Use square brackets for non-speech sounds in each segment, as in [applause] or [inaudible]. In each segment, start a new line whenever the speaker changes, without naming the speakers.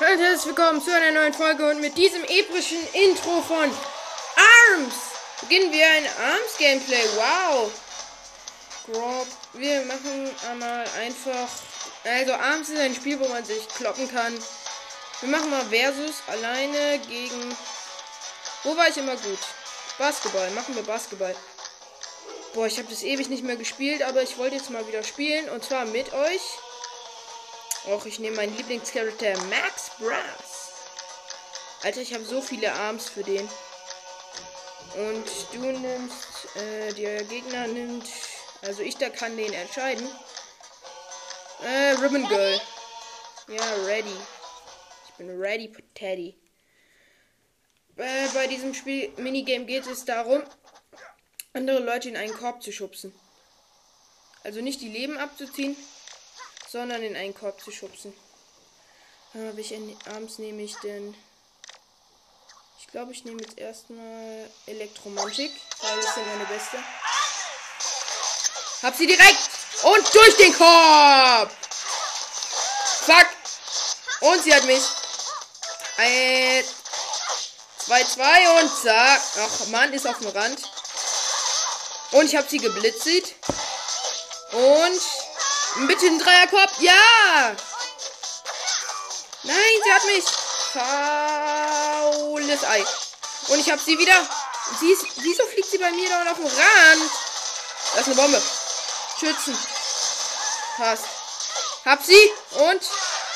Herzlich willkommen zu einer neuen Folge und mit diesem epischen Intro von ARMS beginnen wir ein ARMS-Gameplay. Wow! Grob. Wir machen einmal einfach. Also, ARMS ist ein Spiel, wo man sich kloppen kann. Wir machen mal Versus alleine gegen. Wo war ich immer gut? Basketball. Machen wir Basketball. Boah, ich habe das ewig nicht mehr gespielt, aber ich wollte jetzt mal wieder spielen und zwar mit euch. Och, ich nehme meinen Lieblingscharakter Max Brass. Alter, ich habe so viele Arms für den. Und du nimmst, äh, der Gegner nimmt, also ich da kann den entscheiden. Äh, Ribbon Girl. Ja, ready. Ich bin ready for Teddy. Äh, bei diesem Spiel, Minigame geht es darum, andere Leute in einen Korb zu schubsen. Also nicht die Leben abzuziehen, sondern in einen Korb zu schubsen. Habe ich abends nehme ich denn. Ich glaube, ich nehme jetzt erstmal Elektromantik, weil das ist meine beste. Hab sie direkt und durch den Korb. Fuck. Und sie hat mich. 2-2 und zack. Ach, Mann, ist auf dem Rand. Und ich habe sie geblitzt. Und Bitte ein Dreierkorb. Ja! Nein, sie hat mich. Faules Ei. Und ich habe sie wieder. Sie ist, wieso fliegt sie bei mir da auf dem Rand? Das ist eine Bombe. Schützen. Passt. Hab sie. Und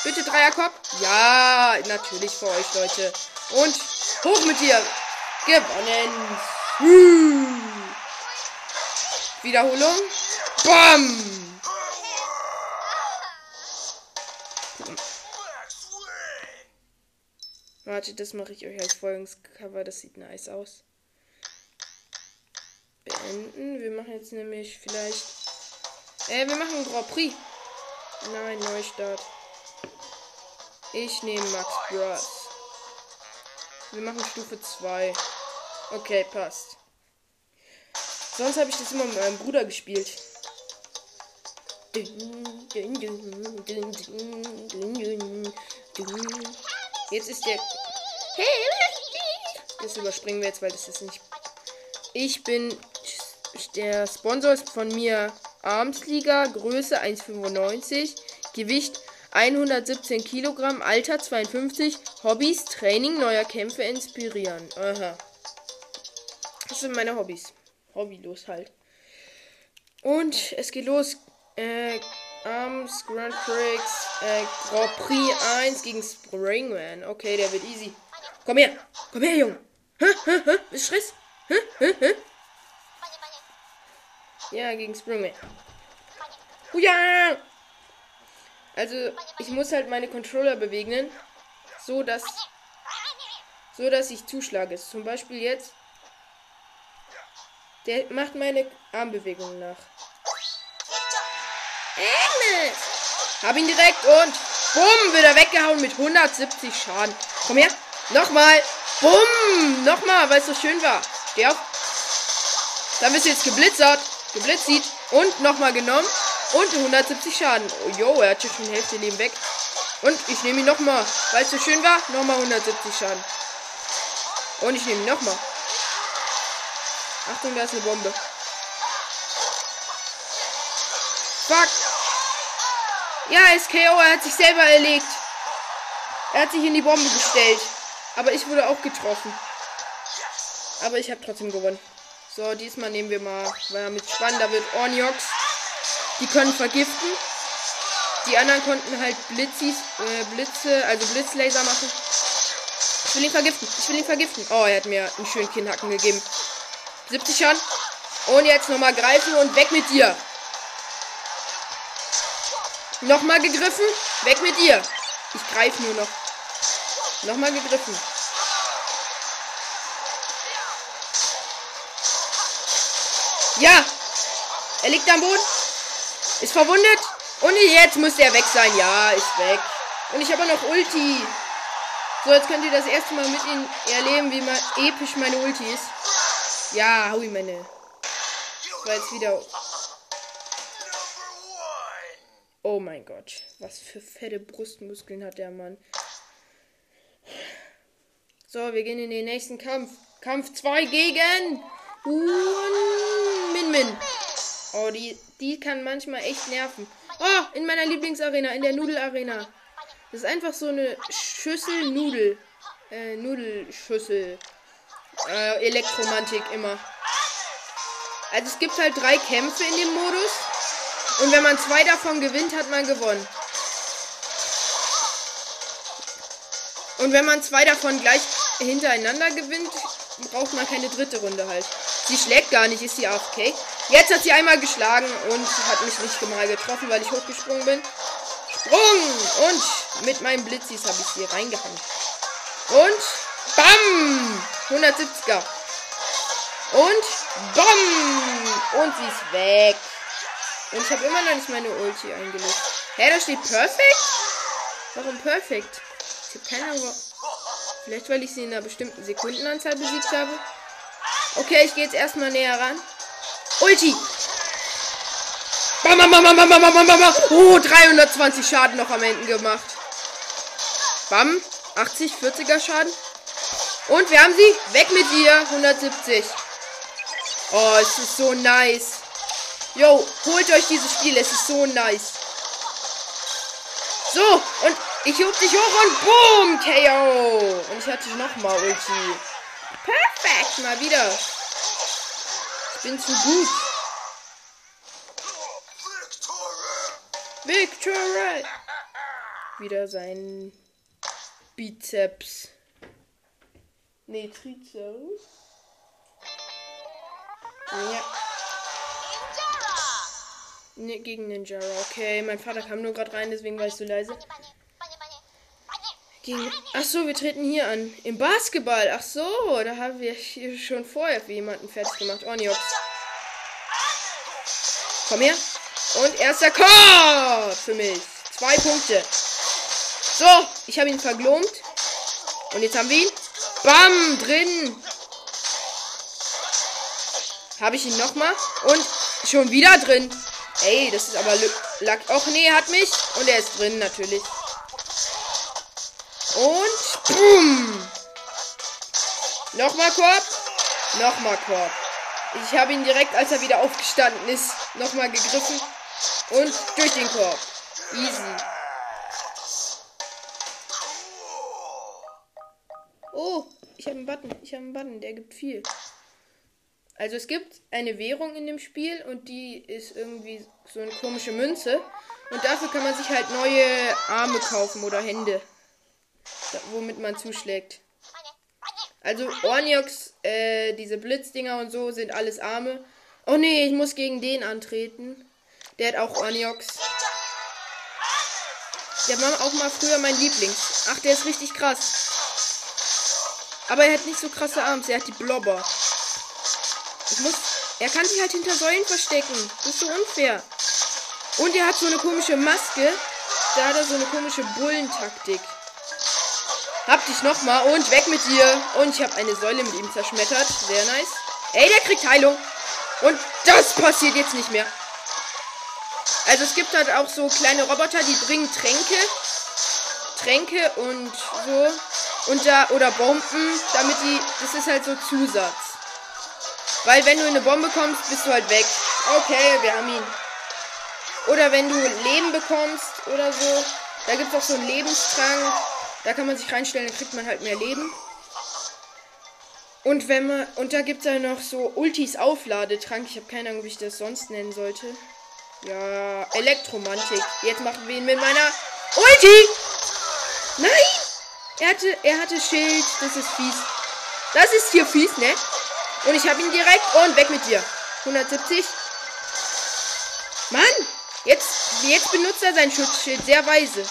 bitte Dreierkorb. Ja, natürlich für euch, Leute. Und hoch mit dir. Gewonnen. Wiederholung. Bam. Warte, das mache ich euch als Folgenscover. Das sieht nice aus. Beenden. Wir machen jetzt nämlich vielleicht. Äh, wir machen Grand Prix. Nein, Neustart. Ich nehme Max Bros. Wir machen Stufe 2. Okay, passt. Sonst habe ich das immer mit meinem Bruder gespielt. Jetzt ist der. Das überspringen wir jetzt, weil das ist nicht. Ich bin. Der Sponsor ist von mir Armsliga, Größe 1,95, Gewicht 117 Kilogramm, Alter 52, Hobbys, Training, neuer Kämpfe inspirieren. Aha. Das sind meine Hobbys. Hobbylos halt. Und es geht los. Äh, Arms, Grand Prix, äh, Grand Prix 1 gegen Springman. Okay, der wird easy. Komm her. Komm her, Junge. Hä? Hä? Hä? Ist Stress? Hä? Hä? Hä? Ja, gegen Springman. Oh ja! Also, ich muss halt meine Controller bewegen, so dass so dass ich zuschlage. Zum Beispiel jetzt. Der macht meine Armbewegungen nach. Agnes! Hab ihn direkt und bumm, wird er weggehauen mit 170 Schaden. Komm her. Nochmal. Bumm. Nochmal, weil es so schön war. Steh auf. Dann bist du jetzt geblitzert. Geblitzt sieht. Und nochmal genommen. Und 170 Schaden. Oh, yo, er hat schon die Hälfte Leben weg. Und ich nehme ihn nochmal. Weil es so schön war. Nochmal 170 Schaden. Und ich nehme ihn nochmal. Achtung, da ist eine Bombe. Fuck. Ja, SKO, er hat sich selber erlegt. Er hat sich in die Bombe gestellt. Aber ich wurde auch getroffen. Aber ich habe trotzdem gewonnen. So, diesmal nehmen wir mal, weil mit spannend, da wird Orniox. Die können vergiften. Die anderen konnten halt Blitzis, äh, Blitze, also Blitzlaser machen. Ich will ihn vergiften. Ich will ihn vergiften. Oh, er hat mir einen schönen Kinnhacken gegeben. 70 Schaden. Und jetzt nochmal greifen und weg mit dir. Nochmal gegriffen. Weg mit dir. Ich greife nur noch. Nochmal gegriffen. Ja. Er liegt am Boden. Ist verwundet. Und jetzt muss er weg sein. Ja, ist weg. Und ich habe noch Ulti. So, jetzt könnt ihr das erste Mal mit ihnen erleben, wie man episch meine Ulti ist. Ja, hau ihm meine. Das war jetzt wieder Oh mein Gott. Was für fette Brustmuskeln hat der Mann. So, wir gehen in den nächsten Kampf. Kampf 2 gegen Un Min Min. Oh, die, die kann manchmal echt nerven. Oh, in meiner Lieblingsarena, in der Nudelarena. Das ist einfach so eine Schüssel Nudel. Äh, Nudelschüssel. Äh, Elektromantik immer. Also es gibt halt drei Kämpfe in dem Modus. Und wenn man zwei davon gewinnt, hat man gewonnen. Und wenn man zwei davon gleich hintereinander gewinnt, braucht man keine dritte Runde halt. Sie schlägt gar nicht, ist sie AFK. Jetzt hat sie einmal geschlagen und hat mich nicht mal getroffen, weil ich hochgesprungen bin. Sprung! Und mit meinem Blitzis habe ich sie reingehangen. Und BAM! 170er. Und BAM! Und sie ist weg. Und ich habe immer noch nicht meine Ulti eingelöst. Hä, da steht Perfekt? Warum Perfekt? Keine Ahnung. Vielleicht, weil ich sie in einer bestimmten Sekundenanzahl besiegt habe. Okay, ich gehe jetzt erstmal näher ran. Ulti! Bam, bam, bam, bam, bam, bam, bam, bam. Oh, 320 Schaden noch am Ende gemacht. Bam. 80, 40er Schaden. Und wir haben sie. Weg mit ihr. 170. Oh, es ist so nice. Yo, holt euch dieses Spiel. Es ist so nice. So, und ich hob dich hoch und boom, KO. Und ich hatte nochmal Ulti. Perfekt, mal wieder. Ich bin zu gut. Victory! Wieder sein Bizeps. Nee, Trizeps. Ja. Nee, gegen Ninja. Okay, mein Vater kam nur gerade rein, deswegen war ich so leise. Gegen Ach so, wir treten hier an. Im Basketball. Ach so, da haben wir hier schon vorher für jemanden fertig gemacht. Oniox. Komm her. Und erster Korb für mich. Zwei Punkte. So, ich habe ihn verglomt. Und jetzt haben wir ihn. Bam, drin. Habe ich ihn nochmal. Und schon wieder drin. Ey, das ist aber Lack. Och nee, hat mich. Und er ist drin natürlich. Und boom. Nochmal Korb. Nochmal Korb. Ich habe ihn direkt, als er wieder aufgestanden ist, nochmal gegriffen. Und durch den Korb. Easy. Oh, ich habe einen Button. Ich habe einen Button. Der gibt viel. Also es gibt eine Währung in dem Spiel und die ist irgendwie so eine komische Münze. Und dafür kann man sich halt neue Arme kaufen oder Hände. Womit man zuschlägt. Also Orniox, äh, diese Blitzdinger und so sind alles Arme. Oh nee, ich muss gegen den antreten. Der hat auch Orniox. Der war auch mal früher mein Lieblings. Ach, der ist richtig krass. Aber er hat nicht so krasse Arms. Er hat die Blobber. Ich muss. Er kann sich halt hinter Säulen verstecken. Das ist so unfair. Und er hat so eine komische Maske. Da hat er so eine komische Bullentaktik. Hab dich nochmal und weg mit dir. Und ich habe eine Säule mit ihm zerschmettert. Sehr nice. Ey, der kriegt Heilung. Und das passiert jetzt nicht mehr. Also es gibt halt auch so kleine Roboter, die bringen Tränke. Tränke und so. Und da, oder Bomben, damit die. Das ist halt so Zusatz. Weil wenn du eine Bombe kommst, bist du halt weg. Okay, wir haben ihn. Oder wenn du Leben bekommst oder so. Da gibt es auch so einen Lebenstrank. Da kann man sich reinstellen, dann kriegt man halt mehr Leben. Und wenn man. Und da gibt es ja noch so Ultis Aufladetrank. Ich habe keine Ahnung, wie ich das sonst nennen sollte. Ja, Elektromantik. Jetzt machen wir ihn mit meiner Ulti. Nein! Er hatte, er hatte Schild. Das ist fies. Das ist hier fies, ne? Und ich habe ihn direkt. Und weg mit dir. 170. Mann! Jetzt, jetzt benutzt er sein Schutzschild sehr weise.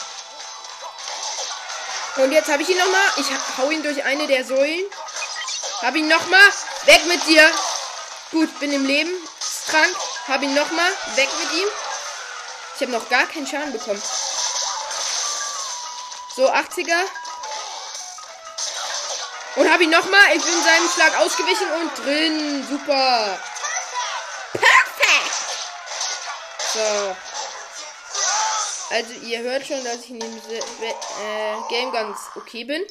Und jetzt habe ich ihn nochmal. Ich hau ihn durch eine der Säulen. Hab ihn nochmal. Weg mit dir. Gut, bin im Leben. Trank. Hab ihn nochmal. Weg mit ihm. Ich habe noch gar keinen Schaden bekommen. So, 80er. Und hab ihn nochmal. Ich bin seinem Schlag ausgewichen und drin. Super. Perfekt. So. Also ihr hört schon, dass ich in dem äh, Game ganz okay bin.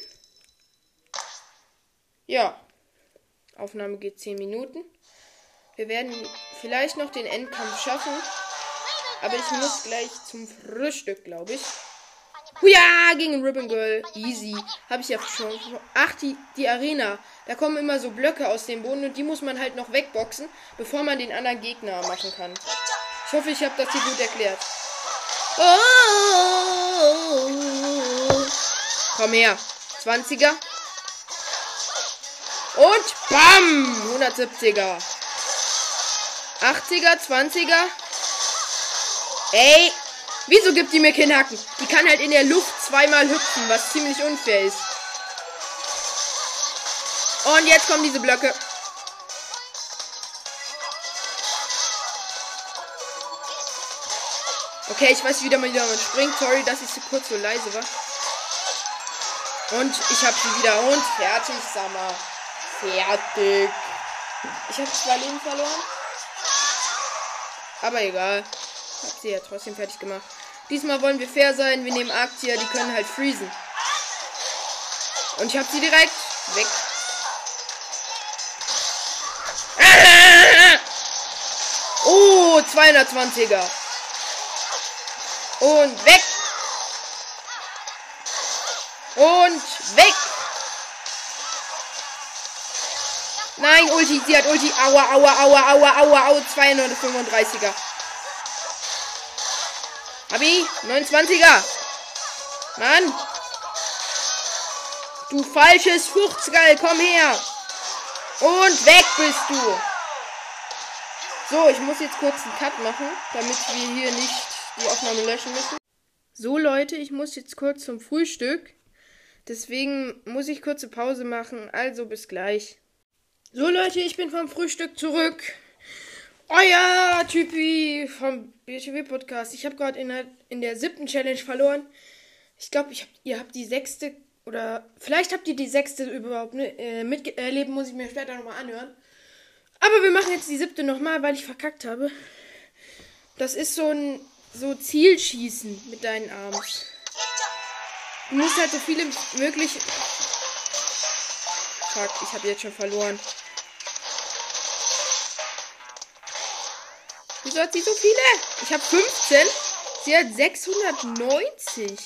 Ja. Aufnahme geht 10 Minuten. Wir werden vielleicht noch den Endkampf schaffen. Aber ich muss gleich zum Frühstück, glaube ich. Huja, gegen Ribbon Girl. Easy. Habe ich ja schon. Ach, die, die Arena. Da kommen immer so Blöcke aus dem Boden und die muss man halt noch wegboxen, bevor man den anderen Gegner machen kann. Ich hoffe, ich habe das hier gut erklärt. Oh. Komm her. 20er. Und bam! 170er. 80er, 20er. Ey, wieso gibt die mir keinen Hacken? Die kann halt in der Luft zweimal hüpfen, was ziemlich unfair ist. Und jetzt kommen diese Blöcke. Okay, ich weiß wieder mal, wie man springt. Sorry, dass ich so kurz so leise war. Und ich habe sie wieder. Und fertig, Summer. Fertig. Ich habe zwei Leben verloren. Aber egal. Ich habe sie ja trotzdem fertig gemacht. Diesmal wollen wir fair sein. Wir nehmen Arktier, die können halt freezen. Und ich habe sie direkt weg. [laughs] Oh, 220er. Und weg. Und weg. Nein, Ulti, sie hat Ulti. Aua, aua, aua, aua, aua, aua. 235er. Abi, 29er. Mann. Du falsches Fuchsgeil, komm her. Und weg bist du. So, ich muss jetzt kurz einen Cut machen, damit wir hier nicht die Aufnahme löschen müssen. So Leute, ich muss jetzt kurz zum Frühstück. Deswegen muss ich kurze Pause machen. Also bis gleich. So Leute, ich bin vom Frühstück zurück. Euer Typi vom BTW Podcast. Ich habe gerade in der, in der siebten Challenge verloren. Ich glaube, hab, ihr habt die sechste oder vielleicht habt ihr die sechste überhaupt ne, äh, miterleben, muss ich mir später nochmal anhören. Aber wir machen jetzt die siebte nochmal, weil ich verkackt habe. Das ist so ein so Zielschießen mit deinen Armen. Du musst halt so viele möglich. Fuck, ich habe jetzt schon verloren. Wieso hat sie so viele? Ich habe 15. Sie hat 690.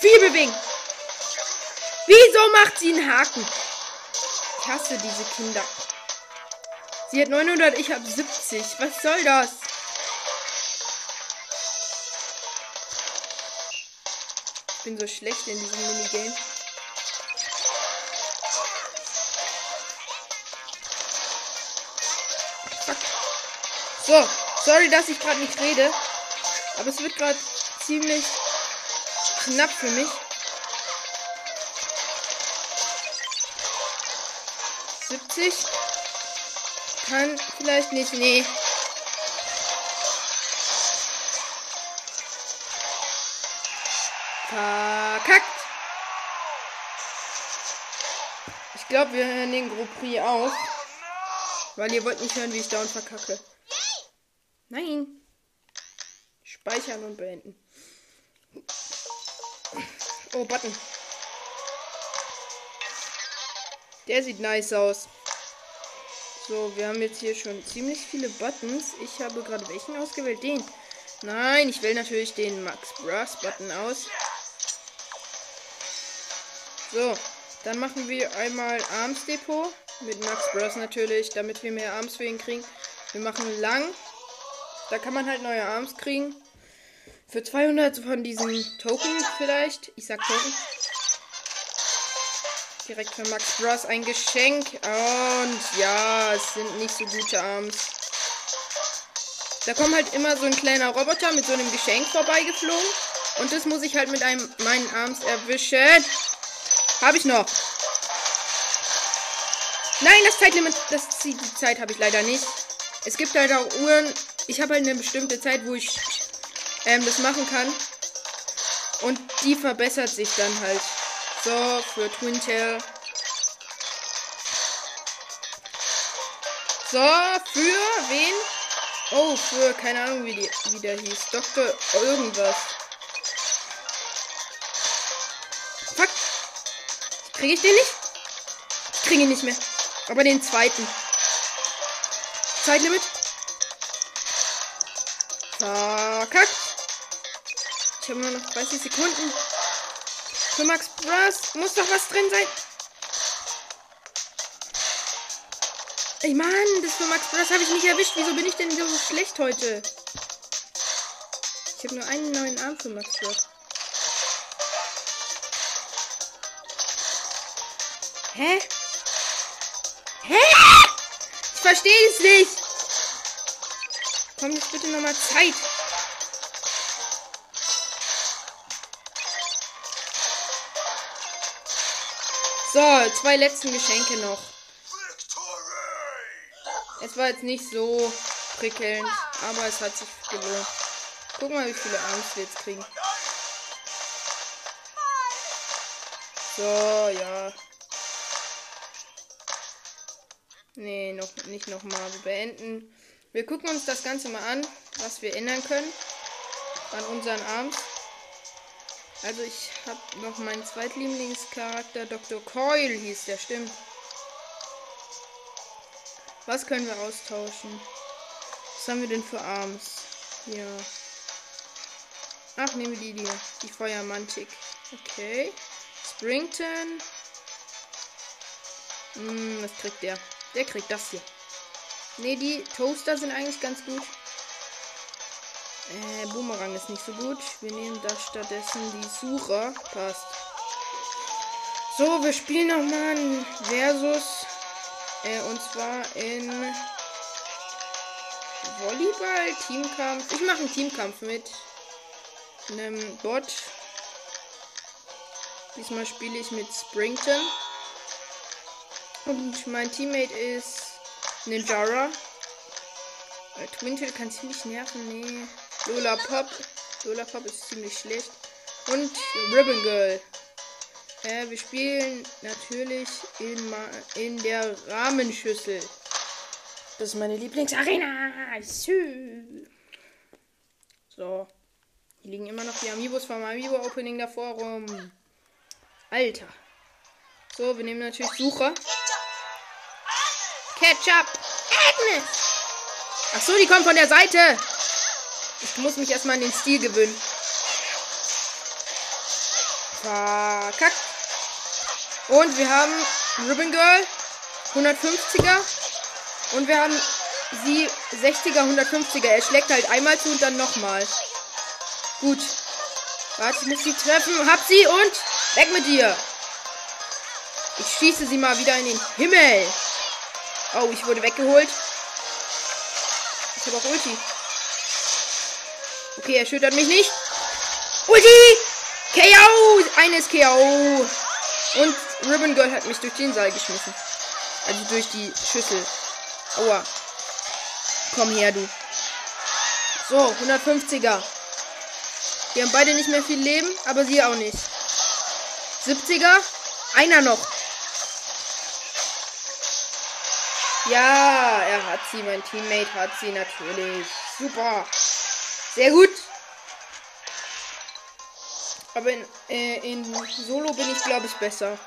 Viel bewegen. Wieso macht sie einen Haken? Ich hasse diese Kinder. Sie hat 900, ich habe 70. Was soll das? Ich bin so schlecht in diesem Minigame. Fuck. So, sorry, dass ich gerade nicht rede. Aber es wird gerade ziemlich knapp für mich. 70. Kann vielleicht nicht. Nee. Verkackt. Ich glaube, wir hören den Grand Prix auf. Weil ihr wollt nicht hören, wie ich und verkacke. Nein. Speichern und beenden. Oh, Button. Der sieht nice aus. So, wir haben jetzt hier schon ziemlich viele Buttons. Ich habe gerade welchen ausgewählt? Den. Nein, ich wähle natürlich den Max Brass Button aus. So, dann machen wir einmal Arms Depot mit Max Brass natürlich, damit wir mehr Arms für ihn kriegen. Wir machen lang. Da kann man halt neue Arms kriegen. Für 200 von diesen Token vielleicht. Ich sag Token. Direkt für Max Bros ein Geschenk. Und ja, es sind nicht so gute Arms. Da kommt halt immer so ein kleiner Roboter mit so einem Geschenk vorbeigeflogen. Und das muss ich halt mit einem meinen Arms erwischen. Habe ich noch. Nein, das Zeitlimit, das die Zeit habe ich leider nicht. Es gibt halt auch Uhren. Ich habe halt eine bestimmte Zeit, wo ich ähm, das machen kann. Und die verbessert sich dann halt. So, für Twin Tail. So, für wen? Oh, für keine Ahnung, wie, die, wie der hieß. Doktor irgendwas. Fuck. Kriege ich den nicht? Ich kriege ihn nicht mehr. Aber den zweiten. Zeitlimit. Verkackt. Ich habe nur noch 30 Sekunden. Für Max Bros. Muss doch was drin sein. Ey Mann, das für Max Bros habe ich nicht erwischt. Wieso bin ich denn so schlecht heute? Ich habe nur einen neuen Arm für Max Bros. Hä? Hä? Ich verstehe es nicht. Komm jetzt bitte nochmal Zeit. So, zwei letzten Geschenke noch. Es war jetzt nicht so prickelnd, aber es hat sich gelohnt. Guck mal, wie viele Arms wir jetzt kriegen. So, ja. Nee, noch nicht nochmal. Wir beenden. Wir gucken uns das Ganze mal an, was wir ändern können an unseren Arms. Also ich habe noch meinen Zweitlieblingscharakter, Dr. Coil hieß der, stimmt. Was können wir austauschen? Was haben wir denn für Arms? Ja. Ach, nehmen wir die hier. Die Feuermantik. Okay. Springton. Hm, was kriegt der? Der kriegt das hier. Ne, die Toaster sind eigentlich ganz gut. Äh, Boomerang ist nicht so gut. Wir nehmen da stattdessen die Sucher. Passt. So, wir spielen nochmal ein Versus. Äh, und zwar in Volleyball, Teamkampf. Ich mache einen Teamkampf mit einem Bot. Diesmal spiele ich mit Springton. Und mein Teammate ist Ninjara. Äh, Twintail kann ziemlich nerven. Nee. Lola Pop. Lola Pop ist ziemlich schlecht. Und Ribbon Girl. Äh, wir spielen natürlich in, in der Rahmenschüssel. Das ist meine Lieblingsarena. So. Hier liegen immer noch die Amiibos vom Amiibo-Opening davor rum. Alter. So, wir nehmen natürlich Sucher. Ketchup. Agnes. Ach so, die kommt von der Seite. Ich muss mich erstmal an den Stil gewöhnen. Verkackt. Und wir haben Ribbon Girl 150er. Und wir haben sie 60er, 150er. Er schlägt halt einmal zu und dann nochmal. Gut. Warte, ich muss sie treffen. Hab sie und weg mit dir. Ich schieße sie mal wieder in den Himmel. Oh, ich wurde weggeholt. Ich habe auch Ulti. Okay, er schüttert mich nicht. Ulti! KO! Eines KO. Und Ribbon Girl hat mich durch den Seil geschmissen. Also durch die Schüssel. Aua. Komm her, du. So, 150er. Die haben beide nicht mehr viel Leben, aber sie auch nicht. 70er. Einer noch. Ja, er hat sie. Mein Teammate hat sie natürlich. Super. Sehr gut. Aber in, äh, in Solo bin ich, glaube ich, besser.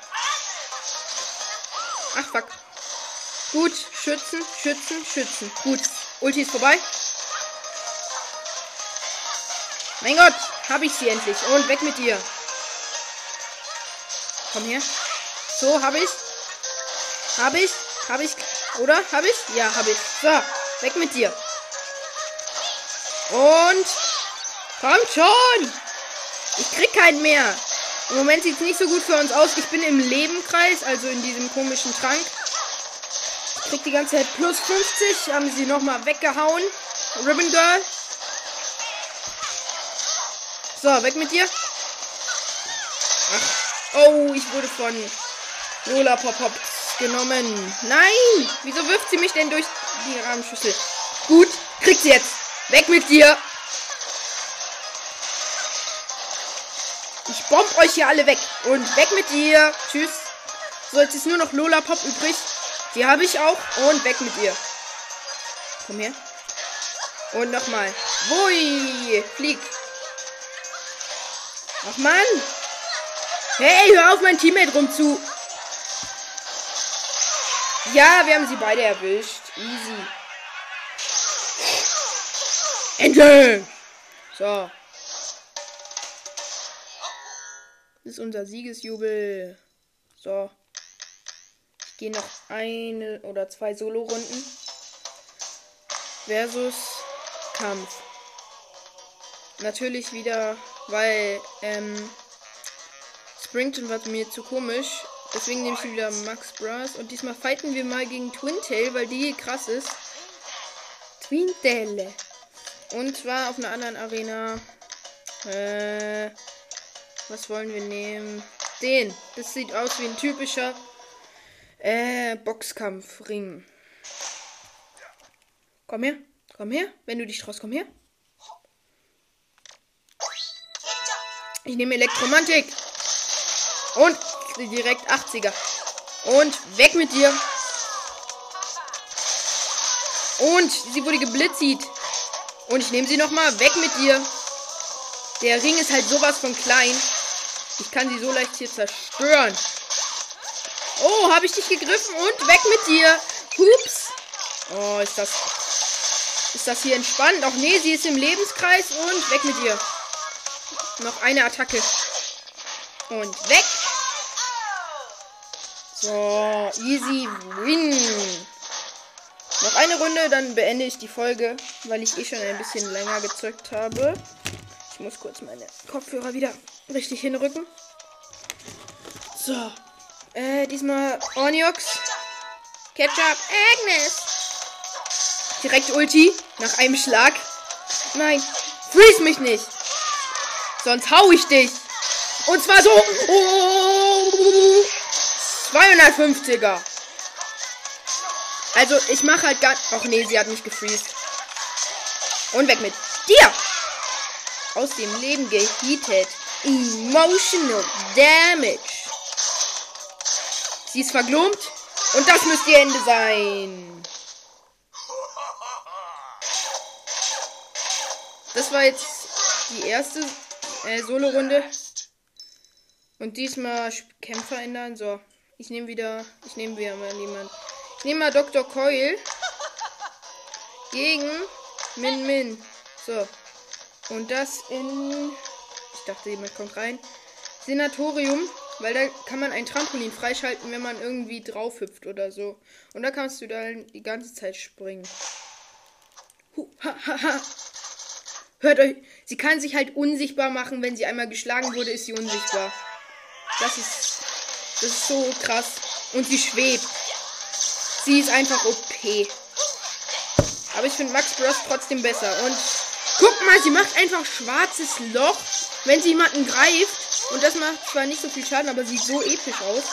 Ach, fuck. Gut, schützen, schützen, schützen. Gut. Ulti ist vorbei. Mein Gott, habe ich sie endlich. Und weg mit dir. Komm her. So, habe ich. Habe ich. Habe ich. Oder? Habe ich? Ja, habe ich. So, weg mit dir. Und. Kommt schon! Ich krieg keinen mehr. Im Moment sieht es nicht so gut für uns aus. Ich bin im Lebenkreis, also in diesem komischen Trank. Ich krieg die ganze Zeit plus 50. Haben sie nochmal weggehauen. Ribbon Girl. So, weg mit dir. Ach. Oh, ich wurde von Lola Pop Pop genommen. Nein! Wieso wirft sie mich denn durch die Rahmenschüssel? Gut, kriegt sie jetzt. Weg mit dir. Ich bomb euch hier alle weg. Und weg mit dir. Tschüss. So, jetzt ist nur noch Lola Pop übrig. Die habe ich auch. Und weg mit ihr. Komm her. Und nochmal. Wui. Flieg. Ach Mann. Hey, hör auf, mein Teammate rumzu Ja, wir haben sie beide erwischt. Easy. Endlich! So. Das ist unser Siegesjubel. So. Ich gehe noch eine oder zwei Solo-Runden. Versus Kampf. Natürlich wieder, weil ähm, Springton war mir zu komisch. Deswegen nehme ich wieder Max Brass. Und diesmal fighten wir mal gegen Twintail, weil die krass ist. Twintail. Und zwar auf einer anderen Arena. Äh, was wollen wir nehmen? Den. Das sieht aus wie ein typischer äh, Boxkampfring. Komm her. Komm her. Wenn du dich traust, komm her. Ich nehme Elektromantik. Und direkt 80er. Und weg mit dir. Und sie wurde geblitzt. Und ich nehme sie nochmal. Weg mit dir. Der Ring ist halt sowas von klein. Ich kann sie so leicht hier zerstören. Oh, habe ich dich gegriffen und weg mit dir. Hups. Oh, ist das. Ist das hier entspannt? Auch nee, sie ist im Lebenskreis und weg mit dir. Noch eine Attacke. Und weg. So, easy win. Noch eine Runde, dann beende ich die Folge, weil ich eh schon ein bisschen länger gezückt habe. Ich muss kurz meine Kopfhörer wieder richtig hinrücken. So. Äh, diesmal Oniox. Ketchup. Agnes. Direkt Ulti. Nach einem Schlag. Nein. Freeze mich nicht. Sonst hau ich dich. Und zwar so. Oh, 250er. Also, ich mache halt gar. Ach nee, sie hat mich gefreezed. Und weg mit dir. Aus dem Leben gehietet. Emotional Damage. Sie ist verglommt. Und das müsste ihr Ende sein. Das war jetzt die erste äh, Solo-Runde. Und diesmal Kämpfer ändern. So, ich nehme wieder. Ich nehme wieder mal jemand. Ich nehme mal Dr. Coil. Gegen Min Min. So. Und das in. Ich dachte, jemand kommt rein. Senatorium. Weil da kann man ein Trampolin freischalten, wenn man irgendwie drauf hüpft oder so. Und da kannst du dann die ganze Zeit springen. Huh, ha, ha, ha. Hört euch. Sie kann sich halt unsichtbar machen. Wenn sie einmal geschlagen wurde, ist sie unsichtbar. Das ist. Das ist so krass. Und sie schwebt. Sie ist einfach OP. Aber ich finde Max Bros trotzdem besser. Und guck mal, sie macht einfach schwarzes Loch, wenn sie jemanden greift. Und das macht zwar nicht so viel Schaden, aber sieht so episch aus.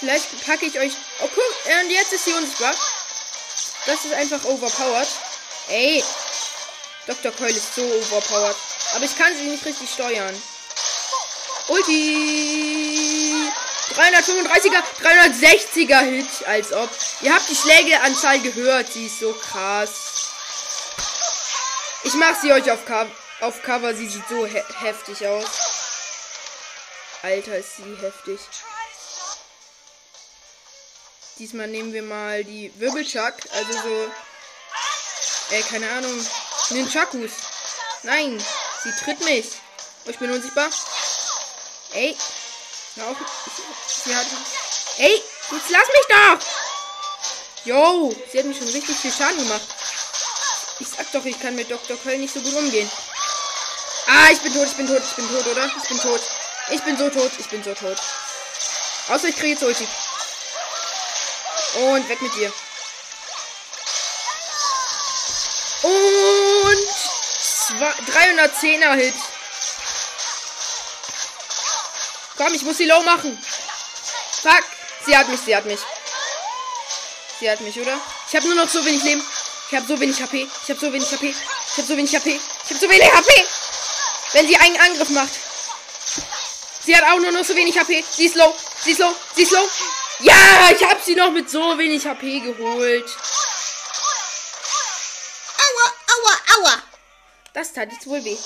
Vielleicht packe ich euch. Oh, guck. Und jetzt ist sie unsichtbar. Das ist einfach overpowered. Ey. Dr. Keul ist so overpowered. Aber ich kann sie nicht richtig steuern. Ulti. 335er, 360er Hit, als ob. Ihr habt die Schlägeanzahl gehört, sie ist so krass. Ich mach sie euch auf, Co auf Cover, sie sieht so he heftig aus. Alter, ist sie heftig. Diesmal nehmen wir mal die Wirbelchuck, also so, äh, keine Ahnung, Ninjakus. Nein, sie tritt mich. Oh, ich bin unsichtbar. Ey, Hör auf. Sie hat. Ey, jetzt lass mich doch! Yo, sie hat mich schon richtig viel Schaden gemacht. Ich sag doch, ich kann mit Dr. Köll nicht so gut umgehen. Ah, ich bin tot, ich bin tot, ich bin tot, oder? Ich bin tot. Ich bin so tot, ich bin so tot. Außer ich kriege jetzt Ulti. Und weg mit dir. Und 310er Hit. Komm, ich muss sie low machen. Fuck. Sie hat mich, sie hat mich. Sie hat mich, oder? Ich habe nur noch so wenig Leben. Ich habe so wenig HP. Ich habe so wenig HP. Ich habe so wenig HP. Ich habe so wenig HP. Wenn sie einen Angriff macht. Sie hat auch nur noch so wenig HP. Sie ist low. Sie ist low. Sie ist low. Ja, ich habe sie noch mit so wenig HP geholt. Aua, aua, aua. Das tat jetzt wohl weh.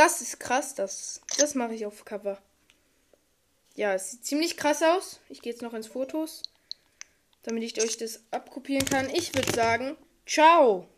Das ist krass, das, das mache ich auf Cover. Ja, es sieht ziemlich krass aus. Ich gehe jetzt noch ins Fotos, damit ich euch das abkopieren kann. Ich würde sagen, ciao.